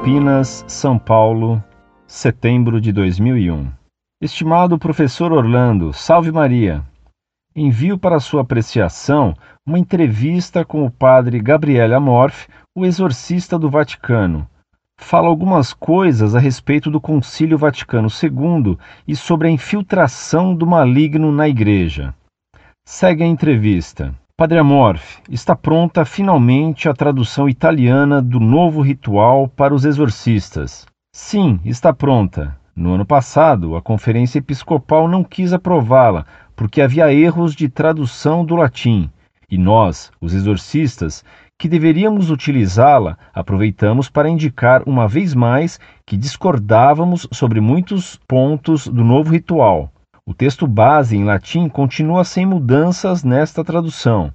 Campinas, São Paulo, setembro de 2001. Estimado professor Orlando, salve Maria. Envio para sua apreciação uma entrevista com o padre Gabriele Amorf, o exorcista do Vaticano. Fala algumas coisas a respeito do Concílio Vaticano II e sobre a infiltração do maligno na Igreja. Segue a entrevista. Padre Amorf, está pronta finalmente a tradução italiana do novo ritual para os exorcistas. Sim, está pronta. No ano passado, a Conferência Episcopal não quis aprová-la porque havia erros de tradução do latim. E nós, os exorcistas, que deveríamos utilizá-la, aproveitamos para indicar uma vez mais que discordávamos sobre muitos pontos do novo ritual. O texto base em latim continua sem mudanças nesta tradução.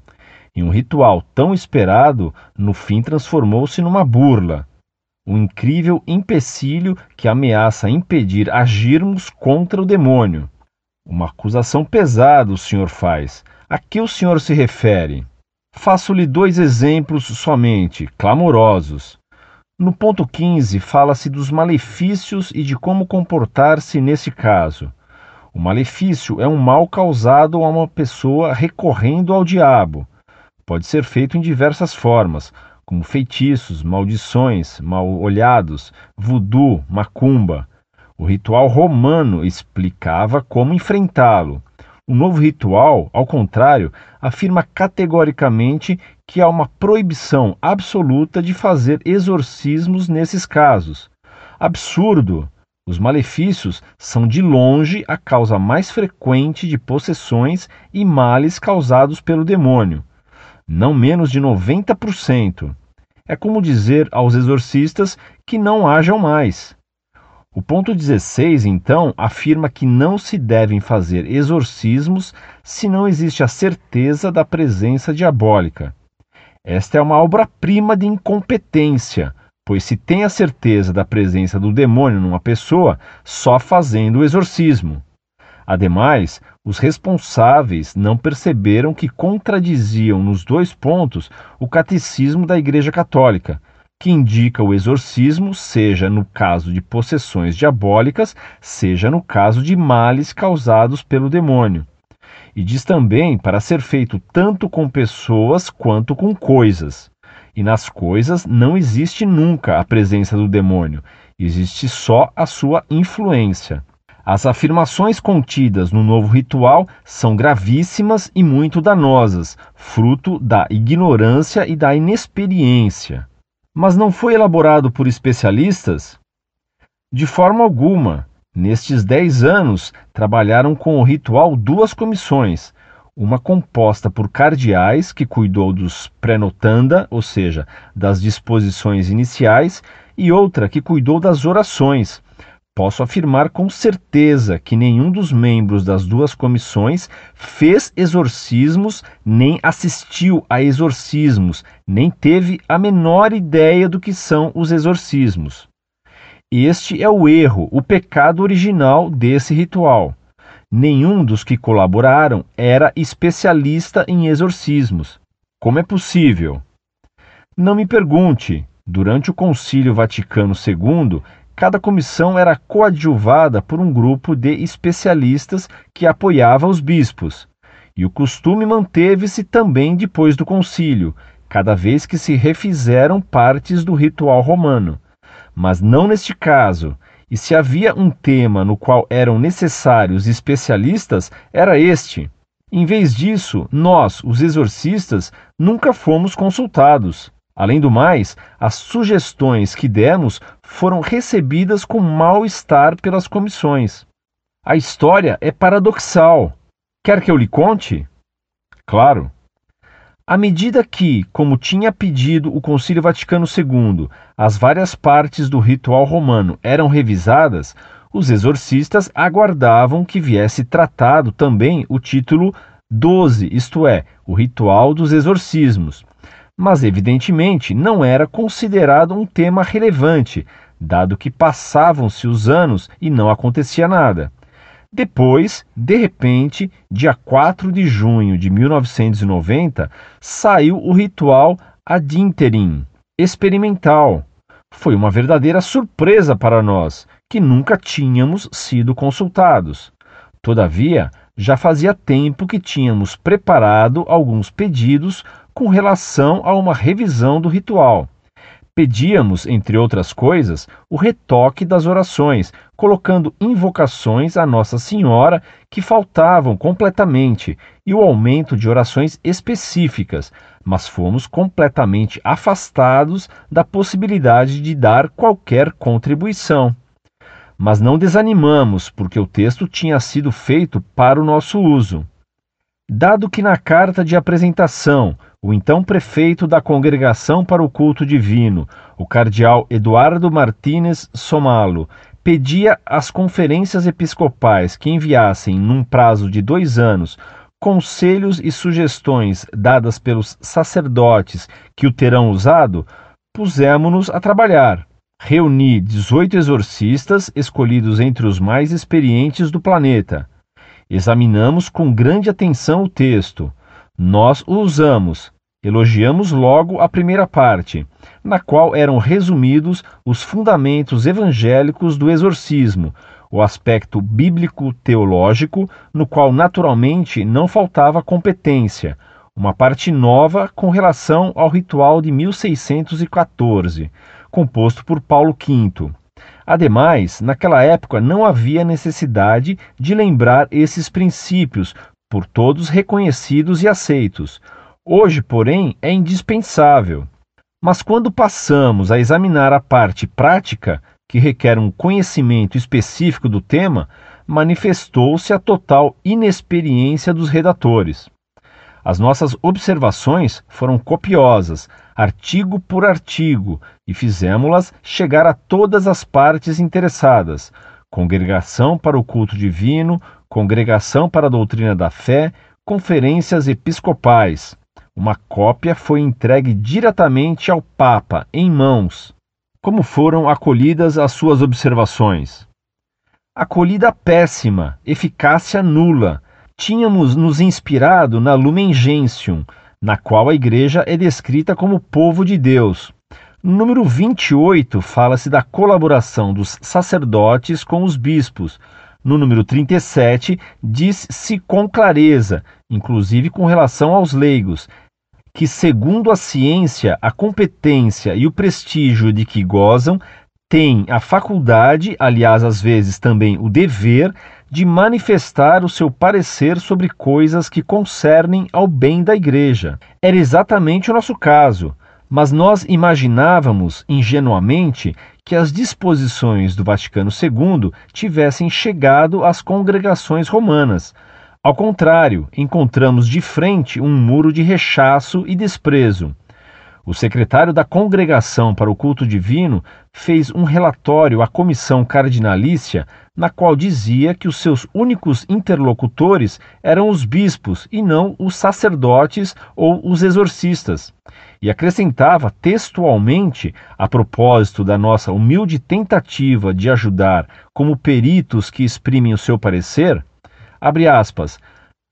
E um ritual tão esperado, no fim transformou-se numa burla. Um incrível empecilho que ameaça impedir agirmos contra o demônio. Uma acusação pesada o senhor faz. A que o senhor se refere? Faço-lhe dois exemplos somente, clamorosos. No ponto 15, fala-se dos malefícios e de como comportar-se nesse caso. O malefício é um mal causado a uma pessoa recorrendo ao diabo. Pode ser feito em diversas formas, como feitiços, maldições, mal-olhados, voodoo, macumba. O ritual romano explicava como enfrentá-lo. O novo ritual, ao contrário, afirma categoricamente que há uma proibição absoluta de fazer exorcismos nesses casos. Absurdo! Os malefícios são de longe a causa mais frequente de possessões e males causados pelo demônio, não menos de 90%. É como dizer aos exorcistas que não hajam mais. O ponto 16, então, afirma que não se devem fazer exorcismos se não existe a certeza da presença diabólica. Esta é uma obra-prima de incompetência pois se tem a certeza da presença do demônio numa pessoa só fazendo o exorcismo. Ademais, os responsáveis não perceberam que contradiziam nos dois pontos o catecismo da Igreja Católica, que indica o exorcismo seja no caso de possessões diabólicas, seja no caso de males causados pelo demônio. E diz também para ser feito tanto com pessoas quanto com coisas. E nas coisas não existe nunca a presença do demônio, existe só a sua influência. As afirmações contidas no novo ritual são gravíssimas e muito danosas, fruto da ignorância e da inexperiência. Mas não foi elaborado por especialistas? De forma alguma. Nestes dez anos, trabalharam com o ritual duas comissões, uma composta por cardeais, que cuidou dos pré-notanda, ou seja, das disposições iniciais, e outra que cuidou das orações. Posso afirmar com certeza que nenhum dos membros das duas comissões fez exorcismos, nem assistiu a exorcismos, nem teve a menor ideia do que são os exorcismos. Este é o erro, o pecado original desse ritual. Nenhum dos que colaboraram era especialista em exorcismos. Como é possível? Não me pergunte. Durante o Concílio Vaticano II, cada comissão era coadjuvada por um grupo de especialistas que apoiava os bispos. E o costume manteve-se também depois do concílio, cada vez que se refizeram partes do ritual romano. Mas não neste caso, e se havia um tema no qual eram necessários especialistas, era este. Em vez disso, nós, os exorcistas, nunca fomos consultados. Além do mais, as sugestões que demos foram recebidas com mal-estar pelas comissões. A história é paradoxal. Quer que eu lhe conte? Claro. À medida que, como tinha pedido o Concílio Vaticano II, as várias partes do ritual romano eram revisadas, os exorcistas aguardavam que viesse tratado também o título 12, isto é, o ritual dos exorcismos. Mas, evidentemente, não era considerado um tema relevante, dado que passavam-se os anos e não acontecia nada. Depois, de repente, dia 4 de junho de 1990, saiu o ritual ad interim, experimental. Foi uma verdadeira surpresa para nós, que nunca tínhamos sido consultados. Todavia, já fazia tempo que tínhamos preparado alguns pedidos com relação a uma revisão do ritual. Pedíamos, entre outras coisas, o retoque das orações, colocando invocações a Nossa Senhora que faltavam completamente e o aumento de orações específicas, mas fomos completamente afastados da possibilidade de dar qualquer contribuição. Mas não desanimamos, porque o texto tinha sido feito para o nosso uso. Dado que na carta de apresentação o então prefeito da Congregação para o Culto Divino, o cardeal Eduardo Martínez Somalo, pedia às conferências episcopais que enviassem, num prazo de dois anos, conselhos e sugestões dadas pelos sacerdotes que o terão usado, pusemos-nos a trabalhar. Reuni 18 exorcistas escolhidos entre os mais experientes do planeta. Examinamos com grande atenção o texto. Nós o usamos, Elogiamos logo a primeira parte, na qual eram resumidos os fundamentos evangélicos do exorcismo, o aspecto bíblico-teológico, no qual naturalmente não faltava competência, uma parte nova com relação ao ritual de 1614, composto por Paulo V. Ademais, naquela época não havia necessidade de lembrar esses princípios, por todos reconhecidos e aceitos. Hoje, porém, é indispensável. Mas quando passamos a examinar a parte prática, que requer um conhecimento específico do tema, manifestou-se a total inexperiência dos redatores. As nossas observações foram copiosas, artigo por artigo, e fizemos-las chegar a todas as partes interessadas: Congregação para o Culto Divino, Congregação para a Doutrina da Fé, Conferências Episcopais. Uma cópia foi entregue diretamente ao Papa, em mãos. Como foram acolhidas as suas observações? Acolhida péssima, eficácia nula. Tínhamos nos inspirado na Lumen Gentium, na qual a Igreja é descrita como povo de Deus. No número 28 fala-se da colaboração dos sacerdotes com os bispos. No número 37 diz-se com clareza, inclusive com relação aos leigos, que, segundo a ciência, a competência e o prestígio de que gozam, têm a faculdade, aliás, às vezes também o dever, de manifestar o seu parecer sobre coisas que concernem ao bem da Igreja. Era exatamente o nosso caso, mas nós imaginávamos ingenuamente que as disposições do Vaticano II tivessem chegado às congregações romanas ao contrário, encontramos de frente um muro de rechaço e desprezo. O secretário da Congregação para o Culto Divino fez um relatório à comissão cardinalícia, na qual dizia que os seus únicos interlocutores eram os bispos e não os sacerdotes ou os exorcistas. E acrescentava textualmente, a propósito da nossa humilde tentativa de ajudar como peritos que exprimem o seu parecer, Abre aspas.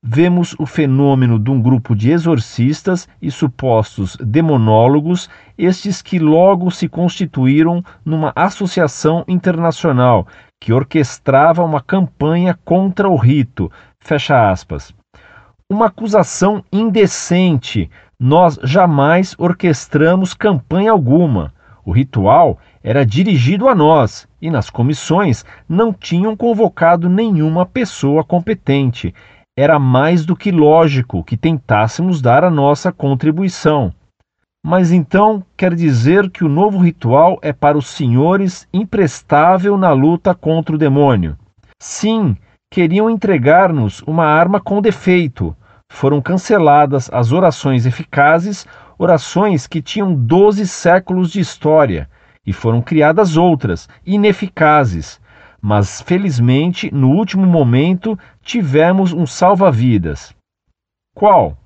Vemos o fenômeno de um grupo de exorcistas e supostos demonólogos, estes que logo se constituíram numa associação internacional que orquestrava uma campanha contra o rito. Fecha aspas. Uma acusação indecente. Nós jamais orquestramos campanha alguma. O ritual era dirigido a nós e nas comissões não tinham convocado nenhuma pessoa competente. Era mais do que lógico que tentássemos dar a nossa contribuição. Mas então quer dizer que o novo ritual é para os senhores imprestável na luta contra o demônio? Sim, queriam entregar-nos uma arma com defeito. Foram canceladas as orações eficazes orações que tinham 12 séculos de história e foram criadas outras, ineficazes. Mas felizmente, no último momento, tivemos um salva-vidas. Qual?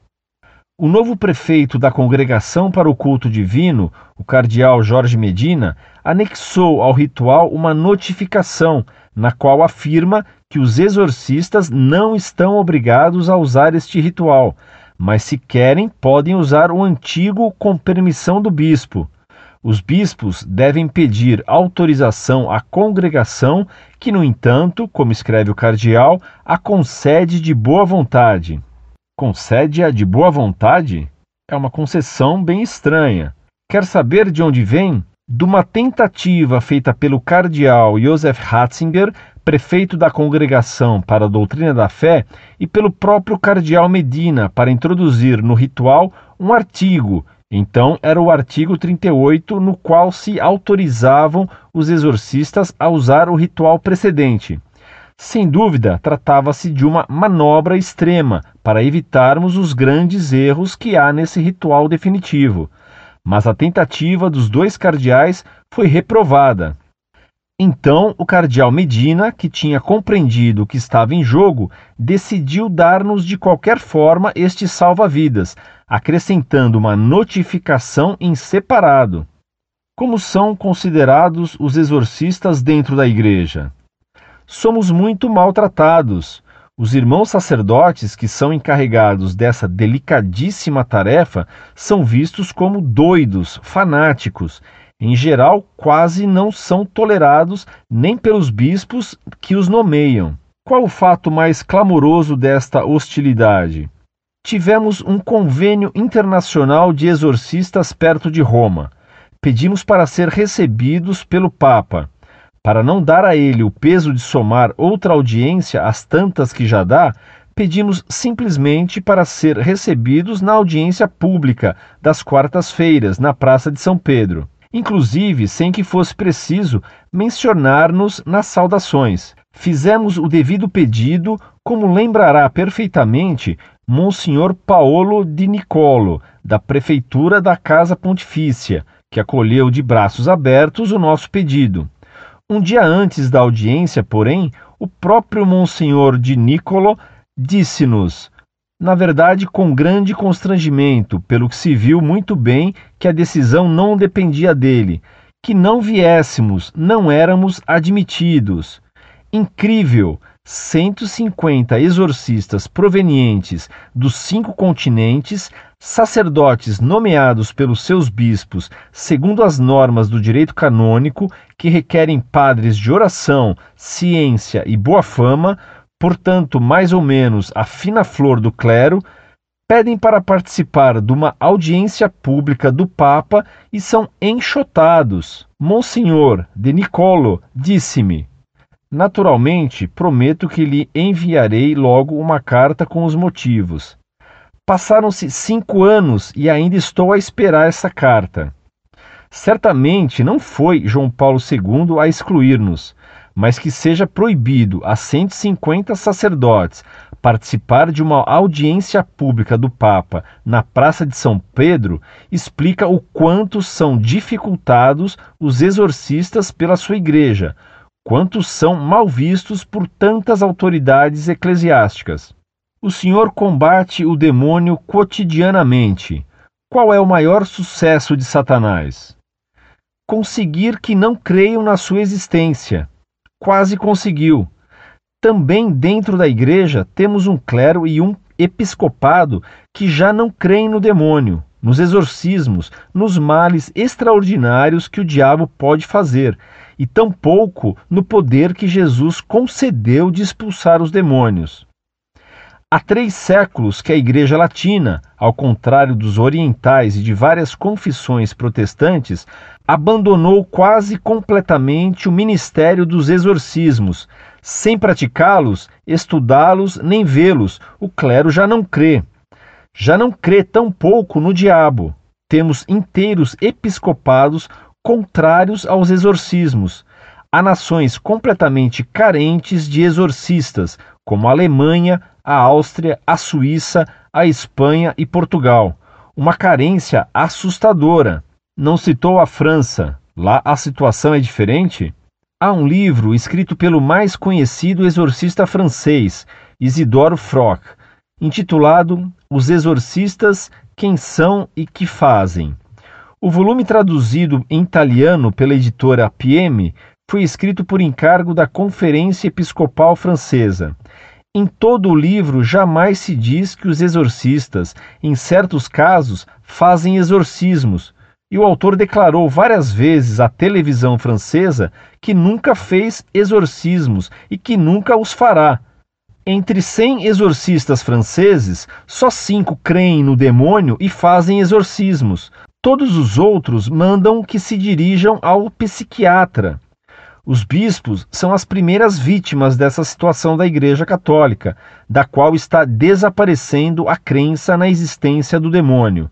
O novo prefeito da Congregação para o Culto Divino, o cardeal Jorge Medina, anexou ao ritual uma notificação na qual afirma que os exorcistas não estão obrigados a usar este ritual, mas se querem, podem usar o antigo com permissão do bispo. Os bispos devem pedir autorização à congregação, que, no entanto, como escreve o cardeal, a concede de boa vontade. Concede-a de boa vontade? É uma concessão bem estranha. Quer saber de onde vem? De uma tentativa feita pelo cardeal Joseph Ratzinger, prefeito da Congregação para a Doutrina da Fé, e pelo próprio cardeal Medina, para introduzir no ritual um artigo então, era o artigo 38, no qual se autorizavam os exorcistas a usar o ritual precedente. Sem dúvida, tratava-se de uma manobra extrema para evitarmos os grandes erros que há nesse ritual definitivo. Mas a tentativa dos dois cardeais foi reprovada. Então, o cardeal Medina, que tinha compreendido o que estava em jogo, decidiu dar-nos de qualquer forma este salva-vidas, acrescentando uma notificação em separado. Como são considerados os exorcistas dentro da igreja? Somos muito maltratados. Os irmãos sacerdotes que são encarregados dessa delicadíssima tarefa são vistos como doidos, fanáticos. Em geral, quase não são tolerados nem pelos bispos que os nomeiam. Qual o fato mais clamoroso desta hostilidade? Tivemos um convênio internacional de exorcistas perto de Roma. Pedimos para ser recebidos pelo Papa. Para não dar a ele o peso de somar outra audiência às tantas que já dá, pedimos simplesmente para ser recebidos na audiência pública das quartas-feiras, na Praça de São Pedro. Inclusive, sem que fosse preciso mencionar-nos nas saudações. Fizemos o devido pedido, como lembrará perfeitamente Monsenhor Paolo Di Nicolo, da Prefeitura da Casa Pontifícia, que acolheu de braços abertos o nosso pedido. Um dia antes da audiência, porém, o próprio Monsenhor Di Nicolo disse-nos, na verdade com grande constrangimento, pelo que se viu muito bem que a decisão não dependia dele, que não viéssemos, não éramos admitidos. Incrível! 150 exorcistas provenientes dos cinco continentes, sacerdotes nomeados pelos seus bispos segundo as normas do direito canônico, que requerem padres de oração, ciência e boa fama, portanto, mais ou menos a fina flor do clero, pedem para participar de uma audiência pública do Papa e são enxotados. Monsenhor de Nicolo disse-me: Naturalmente, prometo que lhe enviarei logo uma carta com os motivos. Passaram-se cinco anos e ainda estou a esperar essa carta. Certamente não foi João Paulo II a excluir-nos, mas que seja proibido a 150 sacerdotes participar de uma audiência pública do Papa na Praça de São Pedro explica o quanto são dificultados os exorcistas pela sua igreja quantos são mal vistos por tantas autoridades eclesiásticas. O Senhor combate o demônio cotidianamente. Qual é o maior sucesso de Satanás? Conseguir que não creiam na sua existência. Quase conseguiu. Também dentro da igreja temos um clero e um episcopado que já não creem no demônio, nos exorcismos, nos males extraordinários que o diabo pode fazer e tampouco no poder que Jesus concedeu de expulsar os demônios. Há três séculos que a Igreja Latina, ao contrário dos orientais e de várias confissões protestantes, abandonou quase completamente o ministério dos exorcismos. Sem praticá-los, estudá-los, nem vê-los, o clero já não crê. Já não crê tão pouco no diabo. Temos inteiros episcopados contrários aos exorcismos. Há nações completamente carentes de exorcistas, como a Alemanha, a Áustria, a Suíça, a Espanha e Portugal. Uma carência assustadora. Não citou a França. Lá a situação é diferente? Há um livro escrito pelo mais conhecido exorcista francês, Isidoro Froc, intitulado Os Exorcistas: Quem São e Que Fazem. O volume traduzido em italiano pela editora PM foi escrito por encargo da Conferência Episcopal Francesa. Em todo o livro jamais se diz que os exorcistas, em certos casos, fazem exorcismos. e o autor declarou várias vezes à televisão francesa que nunca fez exorcismos e que nunca os fará. Entre 100 exorcistas franceses, só cinco creem no demônio e fazem exorcismos. Todos os outros mandam que se dirijam ao psiquiatra. Os bispos são as primeiras vítimas dessa situação da Igreja Católica, da qual está desaparecendo a crença na existência do demônio.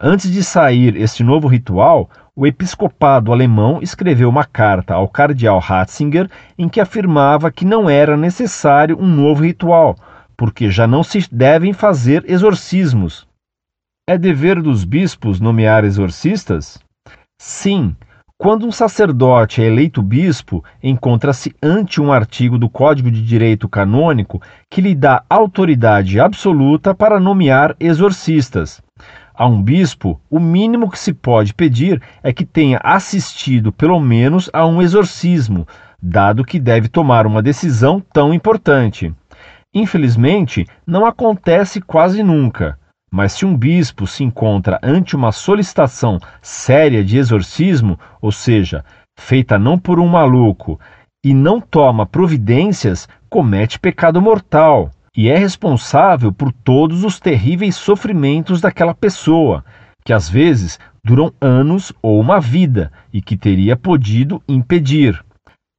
Antes de sair este novo ritual, o episcopado alemão escreveu uma carta ao cardeal Ratzinger em que afirmava que não era necessário um novo ritual, porque já não se devem fazer exorcismos. É dever dos bispos nomear exorcistas? Sim. Quando um sacerdote é eleito bispo, encontra-se ante um artigo do Código de Direito Canônico que lhe dá autoridade absoluta para nomear exorcistas. A um bispo, o mínimo que se pode pedir é que tenha assistido pelo menos a um exorcismo, dado que deve tomar uma decisão tão importante. Infelizmente, não acontece quase nunca. Mas se um bispo se encontra ante uma solicitação séria de exorcismo, ou seja, feita não por um maluco, e não toma providências, comete pecado mortal e é responsável por todos os terríveis sofrimentos daquela pessoa, que às vezes duram anos ou uma vida e que teria podido impedir.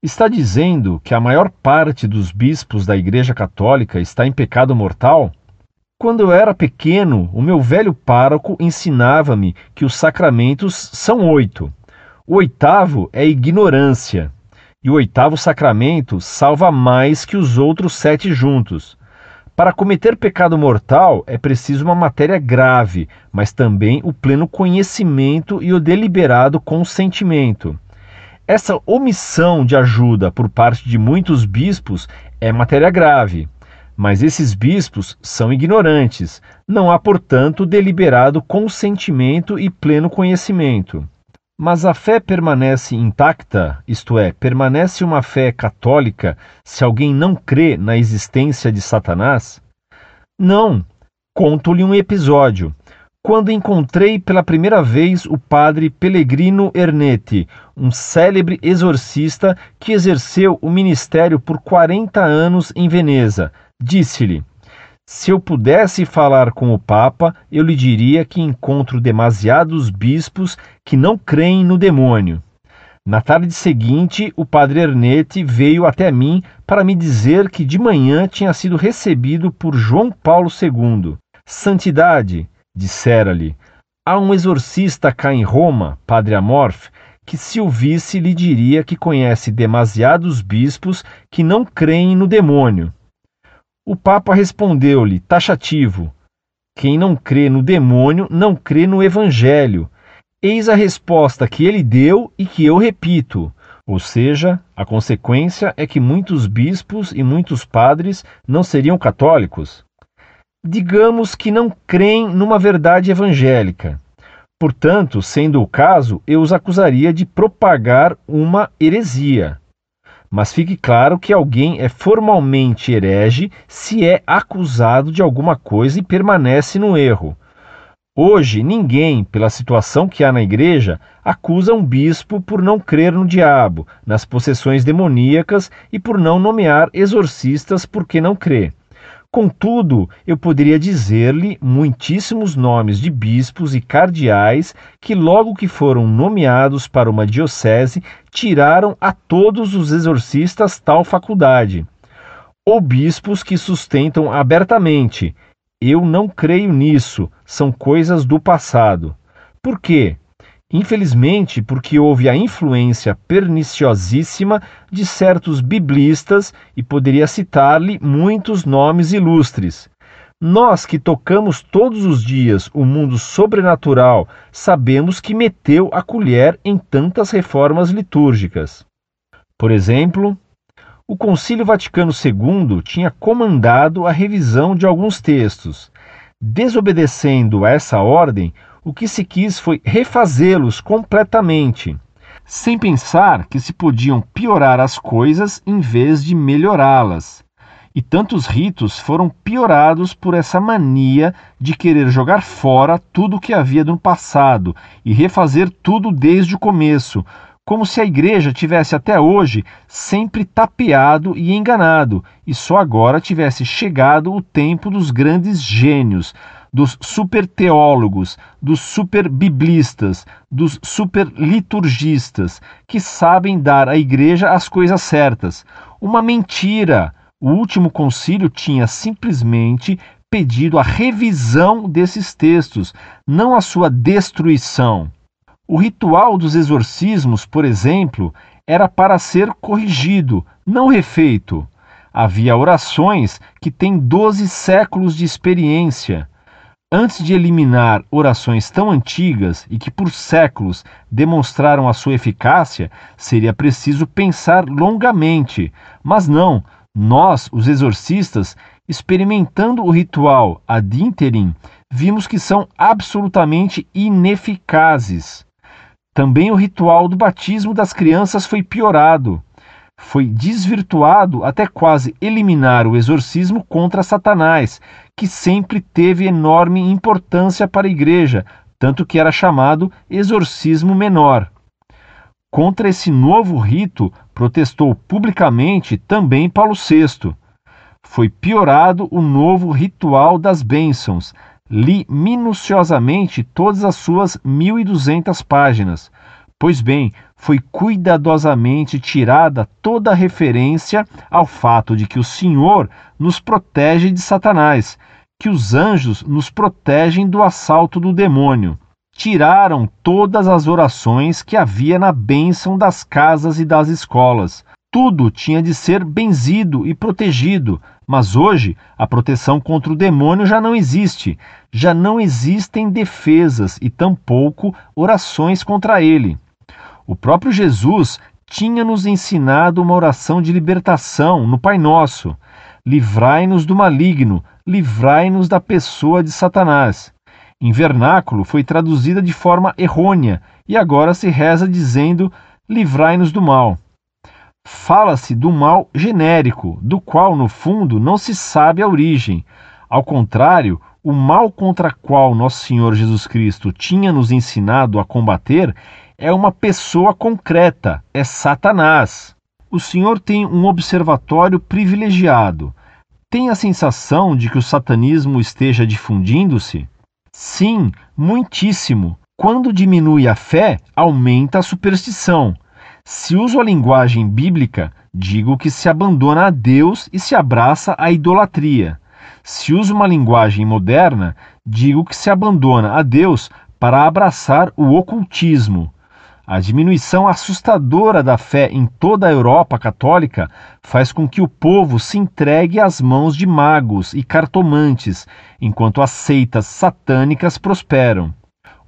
Está dizendo que a maior parte dos bispos da Igreja Católica está em pecado mortal? Quando eu era pequeno, o meu velho pároco ensinava-me que os sacramentos são oito. O oitavo é ignorância. E o oitavo sacramento salva mais que os outros sete juntos. Para cometer pecado mortal é preciso uma matéria grave, mas também o pleno conhecimento e o deliberado consentimento. Essa omissão de ajuda por parte de muitos bispos é matéria grave, mas esses bispos são ignorantes. Não há, portanto, deliberado consentimento e pleno conhecimento. Mas a fé permanece intacta, isto é, permanece uma fé católica se alguém não crê na existência de Satanás? Não. Conto-lhe um episódio. Quando encontrei pela primeira vez o padre Pellegrino Ernetti, um célebre exorcista que exerceu o ministério por 40 anos em Veneza, disse-lhe: se eu pudesse falar com o Papa, eu lhe diria que encontro demasiados bispos que não creem no demônio. Na tarde seguinte, o padre Ernete veio até mim para me dizer que de manhã tinha sido recebido por João Paulo II. Santidade, dissera-lhe, há um exorcista cá em Roma, padre Amorf, que se o visse lhe diria que conhece demasiados bispos que não creem no demônio. O Papa respondeu-lhe, taxativo: Quem não crê no demônio não crê no Evangelho. Eis a resposta que ele deu e que eu repito. Ou seja, a consequência é que muitos bispos e muitos padres não seriam católicos. Digamos que não creem numa verdade evangélica. Portanto, sendo o caso, eu os acusaria de propagar uma heresia mas fique claro que alguém é formalmente herege se é acusado de alguma coisa e permanece no erro. Hoje, ninguém, pela situação que há na igreja, acusa um bispo por não crer no diabo, nas possessões demoníacas e por não nomear exorcistas porque não crê. Contudo, eu poderia dizer-lhe muitíssimos nomes de bispos e cardeais que, logo que foram nomeados para uma diocese, tiraram a todos os exorcistas tal faculdade. Ou bispos que sustentam abertamente: eu não creio nisso, são coisas do passado. Por quê? Infelizmente, porque houve a influência perniciosíssima de certos biblistas e poderia citar-lhe muitos nomes ilustres. Nós que tocamos todos os dias o mundo sobrenatural, sabemos que meteu a colher em tantas reformas litúrgicas. Por exemplo, o Concílio Vaticano II tinha comandado a revisão de alguns textos. Desobedecendo a essa ordem, o que se quis foi refazê-los completamente, sem pensar que se podiam piorar as coisas em vez de melhorá-las. E tantos ritos foram piorados por essa mania de querer jogar fora tudo o que havia no passado e refazer tudo desde o começo, como se a igreja tivesse até hoje sempre tapeado e enganado, e só agora tivesse chegado o tempo dos grandes gênios, dos superteólogos, dos superbiblistas, dos superliturgistas, que sabem dar à igreja as coisas certas. Uma mentira! O último concílio tinha simplesmente pedido a revisão desses textos, não a sua destruição. O ritual dos exorcismos, por exemplo, era para ser corrigido, não refeito. Havia orações que têm doze séculos de experiência. Antes de eliminar orações tão antigas e que por séculos demonstraram a sua eficácia, seria preciso pensar longamente. Mas não, nós, os exorcistas, experimentando o ritual ad interim, vimos que são absolutamente ineficazes. Também o ritual do batismo das crianças foi piorado. Foi desvirtuado até quase eliminar o exorcismo contra Satanás, que sempre teve enorme importância para a igreja, tanto que era chamado exorcismo menor. Contra esse novo rito protestou publicamente também Paulo VI. Foi piorado o novo ritual das bênçãos. Li minuciosamente todas as suas 1.200 páginas. Pois bem, foi cuidadosamente tirada toda referência ao fato de que o Senhor nos protege de Satanás, que os anjos nos protegem do assalto do demônio. Tiraram todas as orações que havia na bênção das casas e das escolas. Tudo tinha de ser benzido e protegido, mas hoje a proteção contra o demônio já não existe. Já não existem defesas e tampouco orações contra ele. O próprio Jesus tinha nos ensinado uma oração de libertação no Pai Nosso. Livrai-nos do maligno, livrai-nos da pessoa de Satanás. Em vernáculo foi traduzida de forma errônea e agora se reza dizendo: livrai-nos do mal. Fala-se do mal genérico, do qual, no fundo, não se sabe a origem. Ao contrário, o mal contra qual nosso Senhor Jesus Cristo tinha nos ensinado a combater é uma pessoa concreta, é Satanás. O Senhor tem um observatório privilegiado. Tem a sensação de que o satanismo esteja difundindo-se? Sim, muitíssimo. Quando diminui a fé, aumenta a superstição. Se uso a linguagem bíblica, digo que se abandona a Deus e se abraça à idolatria. Se uso uma linguagem moderna, digo que se abandona a Deus para abraçar o ocultismo. A diminuição assustadora da fé em toda a Europa católica faz com que o povo se entregue às mãos de magos e cartomantes, enquanto as seitas satânicas prosperam.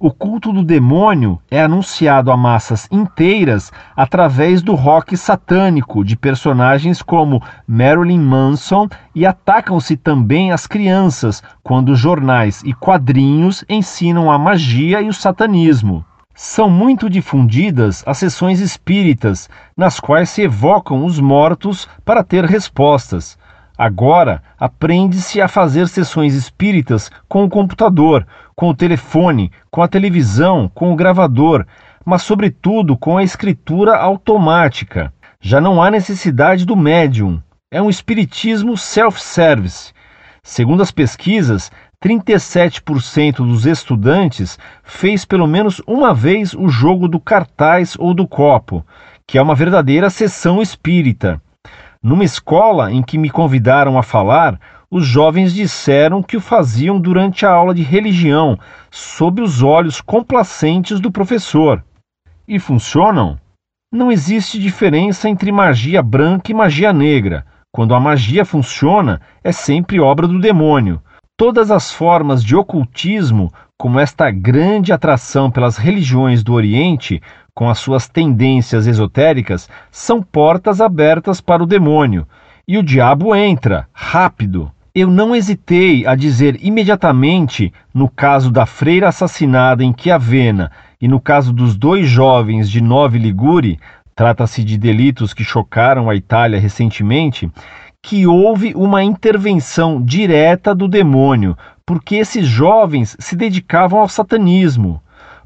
O culto do demônio é anunciado a massas inteiras através do rock satânico de personagens como Marilyn Manson e atacam-se também as crianças quando jornais e quadrinhos ensinam a magia e o satanismo. São muito difundidas as sessões espíritas, nas quais se evocam os mortos para ter respostas. Agora, aprende-se a fazer sessões espíritas com o computador, com o telefone, com a televisão, com o gravador, mas, sobretudo, com a escritura automática. Já não há necessidade do médium. É um espiritismo self-service. Segundo as pesquisas, 37% dos estudantes fez pelo menos uma vez o jogo do cartaz ou do copo, que é uma verdadeira sessão espírita. Numa escola em que me convidaram a falar, os jovens disseram que o faziam durante a aula de religião, sob os olhos complacentes do professor. E funcionam? Não existe diferença entre magia branca e magia negra. Quando a magia funciona, é sempre obra do demônio todas as formas de ocultismo, como esta grande atração pelas religiões do Oriente, com as suas tendências esotéricas, são portas abertas para o demônio. E o diabo entra, rápido. Eu não hesitei a dizer imediatamente, no caso da freira assassinada em Chiavenna e no caso dos dois jovens de Nove Ligure, trata-se de delitos que chocaram a Itália recentemente, que houve uma intervenção direta do demônio, porque esses jovens se dedicavam ao satanismo.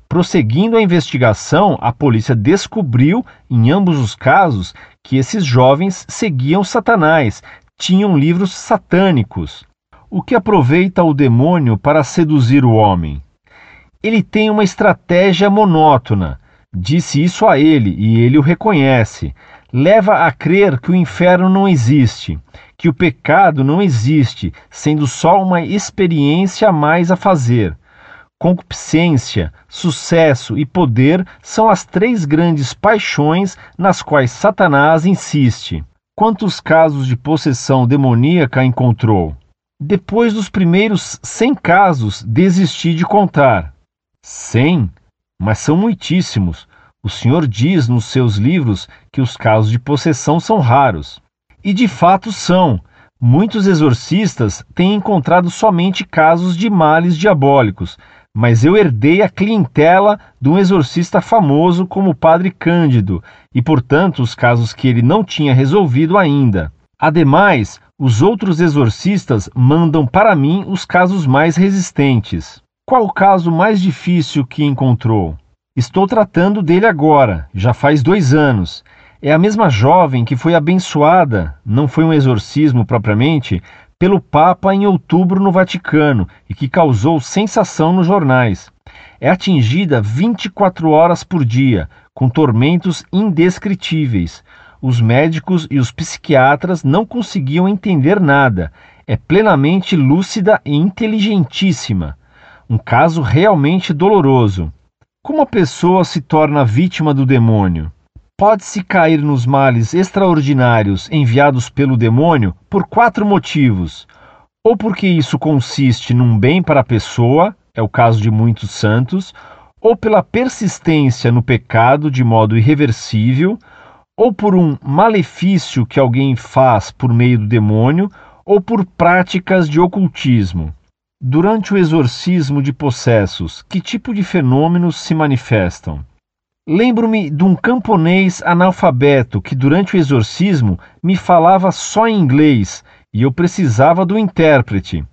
Prosseguindo a investigação, a polícia descobriu, em ambos os casos, que esses jovens seguiam Satanás, tinham livros satânicos. O que aproveita o demônio para seduzir o homem? Ele tem uma estratégia monótona. Disse isso a ele e ele o reconhece. Leva a crer que o inferno não existe, que o pecado não existe, sendo só uma experiência a mais a fazer. Concupiscência, sucesso e poder são as três grandes paixões nas quais Satanás insiste. Quantos casos de possessão demoníaca encontrou? Depois dos primeiros cem casos, desisti de contar. Cem? Mas são muitíssimos. O senhor diz nos seus livros que os casos de possessão são raros. E de fato são. Muitos exorcistas têm encontrado somente casos de males diabólicos, mas eu herdei a clientela de um exorcista famoso como o Padre Cândido, e portanto os casos que ele não tinha resolvido ainda. Ademais, os outros exorcistas mandam para mim os casos mais resistentes. Qual o caso mais difícil que encontrou? Estou tratando dele agora, já faz dois anos. É a mesma jovem que foi abençoada, não foi um exorcismo propriamente, pelo Papa em outubro no Vaticano e que causou sensação nos jornais. É atingida 24 horas por dia, com tormentos indescritíveis. Os médicos e os psiquiatras não conseguiam entender nada. É plenamente lúcida e inteligentíssima. Um caso realmente doloroso. Como a pessoa se torna vítima do demônio? Pode-se cair nos males extraordinários enviados pelo demônio por quatro motivos: ou porque isso consiste num bem para a pessoa, é o caso de muitos santos, ou pela persistência no pecado de modo irreversível, ou por um malefício que alguém faz por meio do demônio, ou por práticas de ocultismo. Durante o exorcismo de possessos, que tipo de fenômenos se manifestam? Lembro-me de um camponês analfabeto que, durante o exorcismo, me falava só em inglês e eu precisava do intérprete.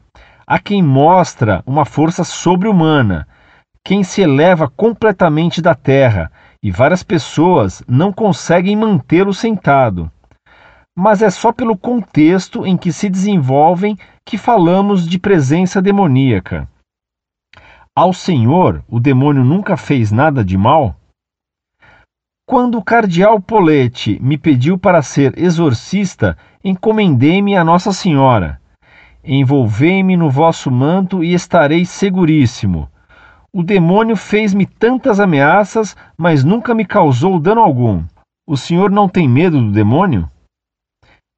Há quem mostra uma força sobre-humana, quem se eleva completamente da terra, e várias pessoas não conseguem mantê-lo sentado. Mas é só pelo contexto em que se desenvolvem que falamos de presença demoníaca. Ao Senhor, o demônio nunca fez nada de mal? Quando o cardeal Poletti me pediu para ser exorcista, encomendei-me a Nossa Senhora. Envolvei-me no vosso manto e estarei seguríssimo. O demônio fez-me tantas ameaças, mas nunca me causou dano algum. O senhor não tem medo do demônio?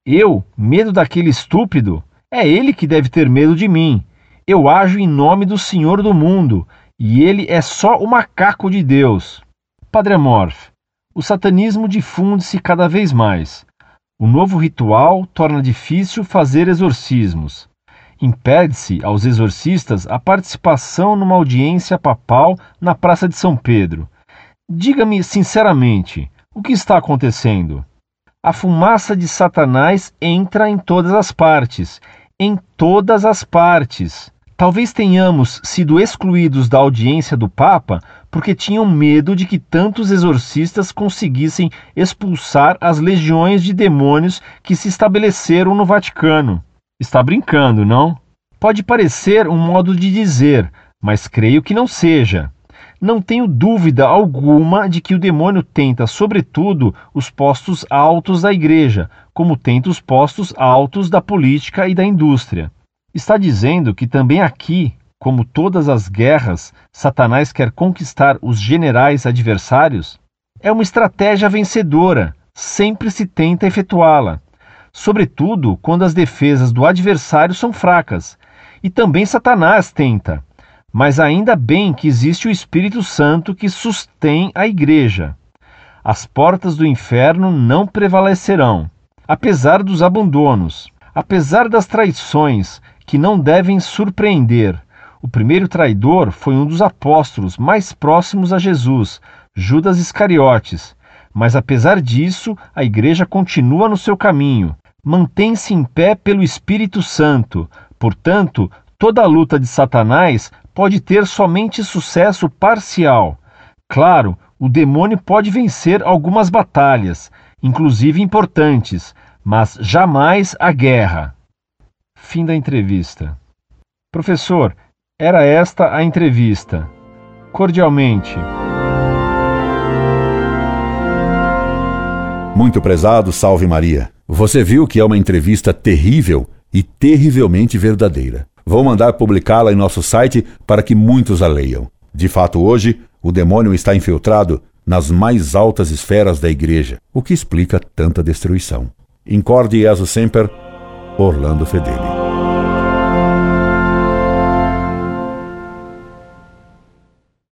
Eu? Medo daquele estúpido? É ele que deve ter medo de mim. Eu ajo em nome do Senhor do mundo, e ele é só o macaco de Deus. Padre Amorf, o satanismo difunde-se cada vez mais. O novo ritual torna difícil fazer exorcismos. Impede-se aos exorcistas a participação numa audiência papal na Praça de São Pedro. Diga-me sinceramente, o que está acontecendo? A fumaça de Satanás entra em todas as partes, em todas as partes. Talvez tenhamos sido excluídos da audiência do Papa porque tinham medo de que tantos exorcistas conseguissem expulsar as legiões de demônios que se estabeleceram no Vaticano. Está brincando, não? Pode parecer um modo de dizer, mas creio que não seja. Não tenho dúvida alguma de que o demônio tenta, sobretudo, os postos altos da igreja, como tenta os postos altos da política e da indústria. Está dizendo que também aqui, como todas as guerras, Satanás quer conquistar os generais adversários? É uma estratégia vencedora, sempre se tenta efetuá-la, sobretudo quando as defesas do adversário são fracas. E também Satanás tenta, mas ainda bem que existe o Espírito Santo que sustém a igreja. As portas do inferno não prevalecerão, apesar dos abandonos, apesar das traições, que não devem surpreender. O primeiro traidor foi um dos apóstolos mais próximos a Jesus, Judas Iscariotes. Mas apesar disso, a igreja continua no seu caminho. mantém-se em pé pelo Espírito Santo. Portanto, toda a luta de Satanás pode ter somente sucesso parcial. Claro, o demônio pode vencer algumas batalhas, inclusive importantes, mas jamais a guerra. Fim da entrevista. Professor, era esta a entrevista. Cordialmente. Muito prezado, salve Maria. Você viu que é uma entrevista terrível e terrivelmente verdadeira. Vou mandar publicá-la em nosso site para que muitos a leiam. De fato, hoje, o demônio está infiltrado nas mais altas esferas da igreja, o que explica tanta destruição. Incorde Jesus Semper, Orlando Fedeli.